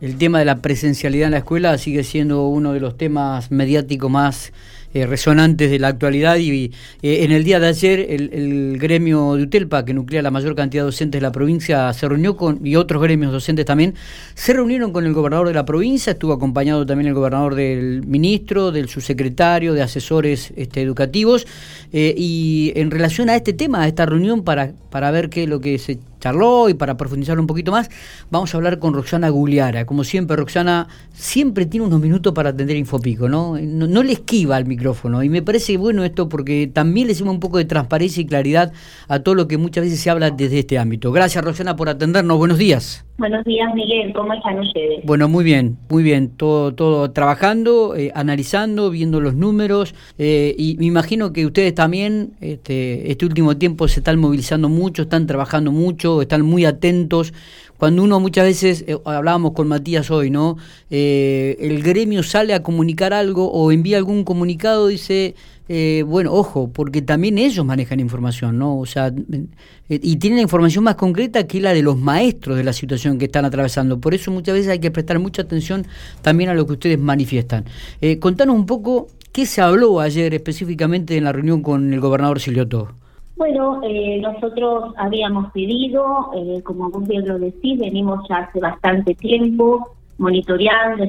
el tema de la presencialidad en la escuela sigue siendo uno de los temas mediáticos más eh, resonantes de la actualidad y eh, en el día de ayer el, gremio de UTELPA, que nuclea la mayor cantidad de docentes de la provincia, se reunió con, y otros gremios docentes también, se reunieron con el gobernador de la provincia, estuvo acompañado también el gobernador del ministro, del subsecretario, de asesores este, educativos, eh, y en relación a este tema, a esta reunión, para, para ver qué es lo que se charló y para profundizar un poquito más, vamos a hablar con Roxana Gugliara. Como siempre, Roxana siempre tiene unos minutos para atender Infopico, ¿no? ¿no? le esquiva al micrófono y me parece bueno esto porque también le hicimos un poco de transparencia y claridad a todo lo que muchas veces se habla desde este ámbito. Gracias, Roxana, por atendernos. Buenos días. Buenos días, Miguel. ¿Cómo están ustedes? Bueno, muy bien, muy bien. Todo, todo trabajando, eh, analizando, viendo los números. Eh, y me imagino que ustedes también, este, este último tiempo, se están movilizando mucho, están trabajando mucho, están muy atentos. Cuando uno muchas veces, eh, hablábamos con Matías hoy, ¿no? el gremio sale a comunicar algo o envía algún comunicado, dice eh, bueno, ojo, porque también ellos manejan información, ¿no? O sea, eh, y tienen información más concreta que la de los maestros de la situación que están atravesando. Por eso muchas veces hay que prestar mucha atención también a lo que ustedes manifiestan. Eh, contanos un poco qué se habló ayer específicamente en la reunión con el gobernador Silioto. Bueno, eh, nosotros habíamos pedido, como vos bien lo decís, venimos ya hace bastante tiempo monitoreando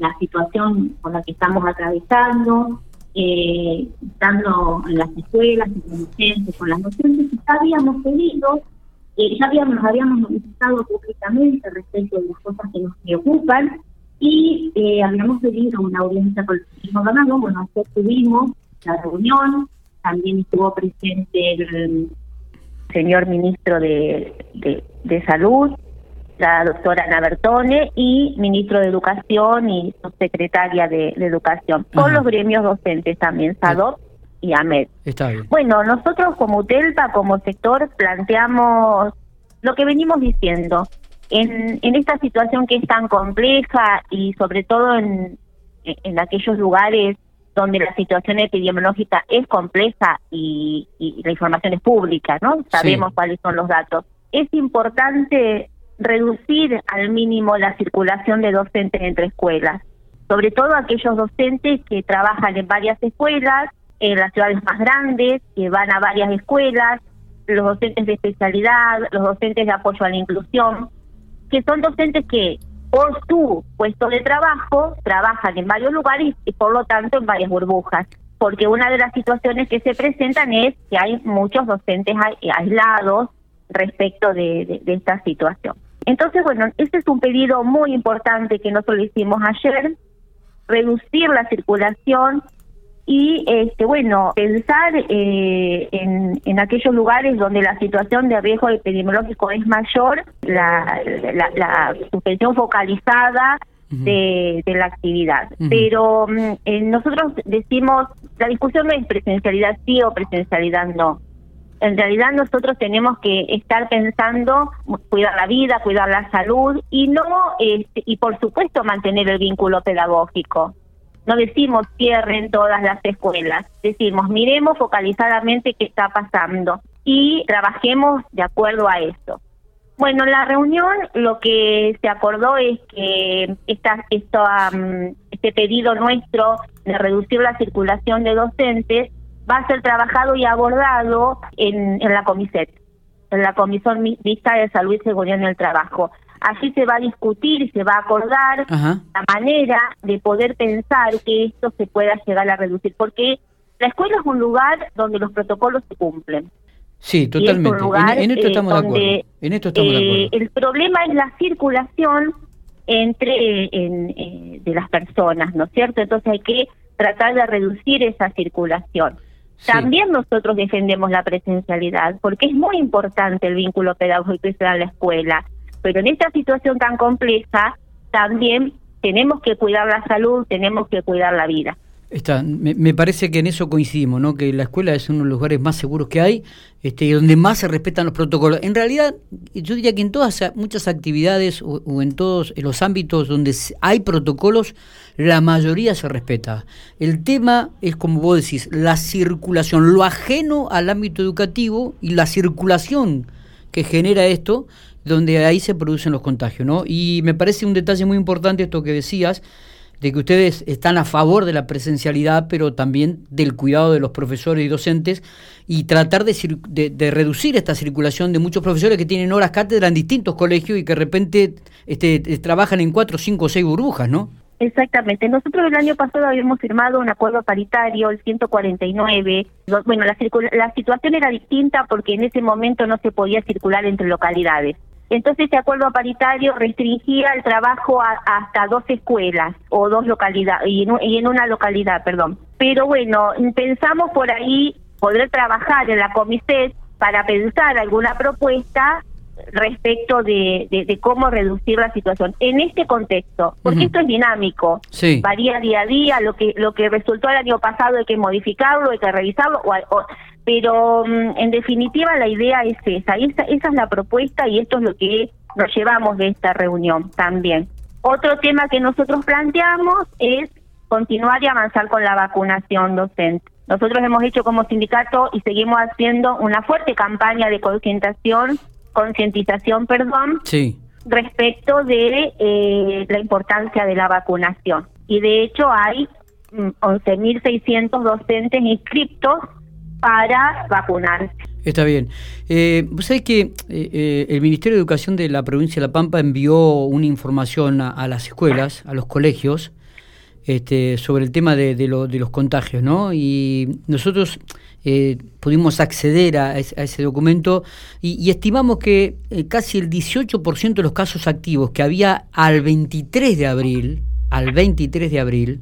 la situación con la que estamos atravesando, eh, estando en las escuelas, con los docentes, con las docentes, ya habíamos pedido, eh, ya habíamos, habíamos manifestado públicamente respecto de las cosas que nos preocupan y eh, habíamos pedido una audiencia con el gobernador, bueno, ayer tuvimos la reunión, también estuvo presente el señor ministro de, de, de Salud, la doctora Ana Bertone y ministro de Educación y secretaria de, Educación, con los gremios docentes también, SADOP y AMED. Está bien. Bueno, nosotros como UTELPA, como sector, planteamos lo que venimos diciendo. En, en esta situación que es tan compleja y sobre todo en, en aquellos lugares donde la situación epidemiológica es compleja y, la información es pública, ¿no? Sabemos cuáles son los datos. Es importante reducir al mínimo la circulación de docentes entre escuelas, sobre todo aquellos docentes que trabajan en varias escuelas, en las ciudades más grandes, que van a varias escuelas, los docentes de especialidad, los docentes de apoyo a la inclusión, que son docentes que por su puesto de trabajo trabajan en varios lugares y por lo tanto en varias burbujas. Porque una de las situaciones que se presentan es que hay muchos docentes aislados respecto de esta situación. Entonces, bueno, este es un pedido muy importante que nosotros lo hicimos ayer, reducir la circulación y, este, bueno, pensar eh, en, aquellos lugares donde la situación de riesgo epidemiológico es mayor, la, la, suspensión focalizada de, la actividad. Pero mm, eh, nosotros decimos, la discusión no es presencialidad sí o presencialidad no en realidad nosotros tenemos que estar pensando cuidar la vida, cuidar la salud y no este, y por supuesto mantener el vínculo pedagógico. No decimos cierren todas las escuelas, decimos miremos focalizadamente qué está pasando y trabajemos de acuerdo a eso. Bueno, en la reunión lo que se acordó es que esta, esto, este pedido nuestro de reducir la circulación de docentes va a ser trabajado y abordado en, en la COMISET, en la Comisión Vista de Salud y Seguridad en el Trabajo. Allí se va a discutir y se va a acordar la manera de poder pensar que esto se pueda llegar a reducir, porque la escuela es un lugar donde los protocolos se cumplen. Sí, totalmente. en, esto estamos de acuerdo. En esto estamos de acuerdo. El problema es la circulación entre en, eh, de las personas, ¿no es cierto? Entonces hay que tratar de reducir esa circulación. También nosotros defendemos la presencialidad, porque es muy importante el vínculo pedagógico y en la escuela, pero en esta situación tan compleja también tenemos que cuidar la salud, tenemos que cuidar la vida. Está, me, parece que en eso coincidimos, ¿no? que la escuela es uno de los lugares más seguros que hay este, y donde más se respetan los protocolos. En realidad, yo diría que en todas muchas actividades o, en todos los ámbitos donde hay protocolos, la mayoría se respeta. El tema es, como vos decís, la circulación, lo ajeno al ámbito educativo y la circulación que genera esto, donde ahí se producen los contagios, ¿no? Y me parece un detalle muy importante esto que decías, de que ustedes están a favor de la presencialidad, pero también del cuidado de los profesores y docentes y tratar de, de, reducir esta circulación de muchos profesores que tienen horas cátedra en distintos colegios y que de repente este, trabajan en cuatro, cinco o seis burbujas, ¿no? Exactamente. Nosotros el año pasado habíamos firmado un acuerdo paritario, el 149. Bueno, la, la situación era distinta porque en ese momento no se podía circular entre localidades. Entonces, este acuerdo paritario restringía el trabajo a, hasta dos escuelas o dos localidades, y en, una localidad, perdón. Pero bueno, pensamos por ahí poder trabajar en la comité para pensar alguna propuesta respecto de, de, cómo reducir la situación en este contexto, porque esto es dinámico, varía día a día, lo que lo que resultó el año pasado hay que modificarlo, hay que revisarlo, o, pero mm, en definitiva la idea es esa, esa, esa es la propuesta y esto es lo que nos llevamos de esta reunión también. Otro tema que nosotros planteamos es continuar y avanzar con la vacunación docente. Nosotros hemos hecho como sindicato y seguimos haciendo una fuerte campaña de concientización, concientización, perdón, respecto de eh, la importancia de la vacunación. Y de hecho hay 11.600 mm, docentes inscritos para vacunarse. Está bien. Eh, Vos sabés que eh, eh, el Ministerio de Educación de la provincia de La Pampa envió una información a, las escuelas, a los colegios, este, sobre el tema de, de, los contagios, ¿no? Y nosotros eh, pudimos acceder a, ese documento y, estimamos que casi el 18% de los casos activos que había al 23 de abril, al 23 de abril,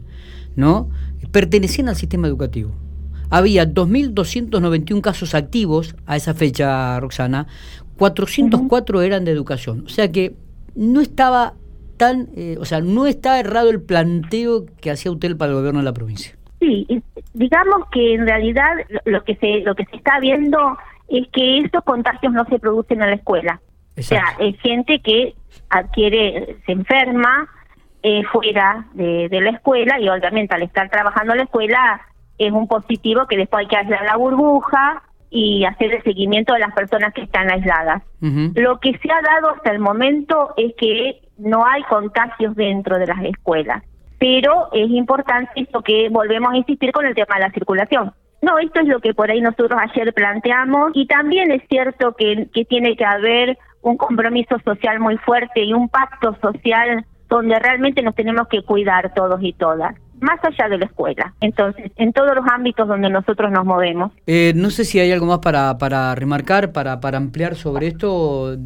¿no? Pertenecían al sistema educativo había 2.291 casos activos a esa fecha, Roxana, 404 eran de educación. O sea que no estaba tan, eh, o sea, no está errado el planteo que hacía usted para el gobierno de la provincia. Sí, digamos que en realidad lo que se lo que se está viendo es que estos contagios no se producen en la escuela. O sea, es gente que adquiere, se enferma eh, fuera de, de la escuela y obviamente al estar trabajando en la escuela es un positivo que después hay que hacer la burbuja y hacer el seguimiento de las personas que están aisladas. Lo que se ha dado hasta el momento es que no hay contagios dentro de las escuelas, pero es importante que volvemos a insistir con el tema de la circulación. No, esto es lo que por ahí nosotros ayer planteamos y también es cierto que, que tiene que haber un compromiso social muy fuerte y un pacto social donde realmente nos tenemos que cuidar todos y todas más allá de la escuela. Entonces, en todos los ámbitos donde nosotros nos movemos. Eh, no sé si hay algo más para, para remarcar, para, para ampliar sobre esto.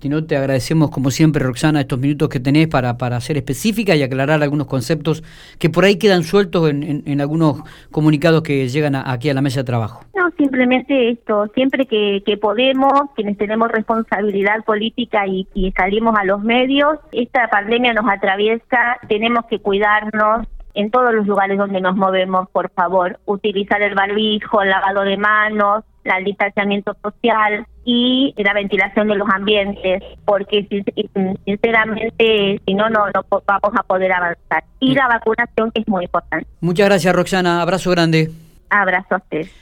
Si no, te agradecemos como siempre, Roxana, estos minutos que tenés para, para ser específica y aclarar algunos conceptos que por ahí quedan sueltos en, en, algunos comunicados que llegan aquí a la mesa de trabajo. No, simplemente esto, siempre que, que podemos, quienes tenemos responsabilidad política y, y salimos a los medios, esta pandemia nos atraviesa, tenemos que cuidarnos, en todos los lugares donde nos movemos, por favor, utilizar el barbijo, el lavado de manos, el distanciamiento social y la ventilación de los ambientes, porque sinceramente si no, no, no vamos a poder avanzar. Y la vacunación que es muy importante. Muchas gracias Roxana, abrazo grande. Abrazo a usted.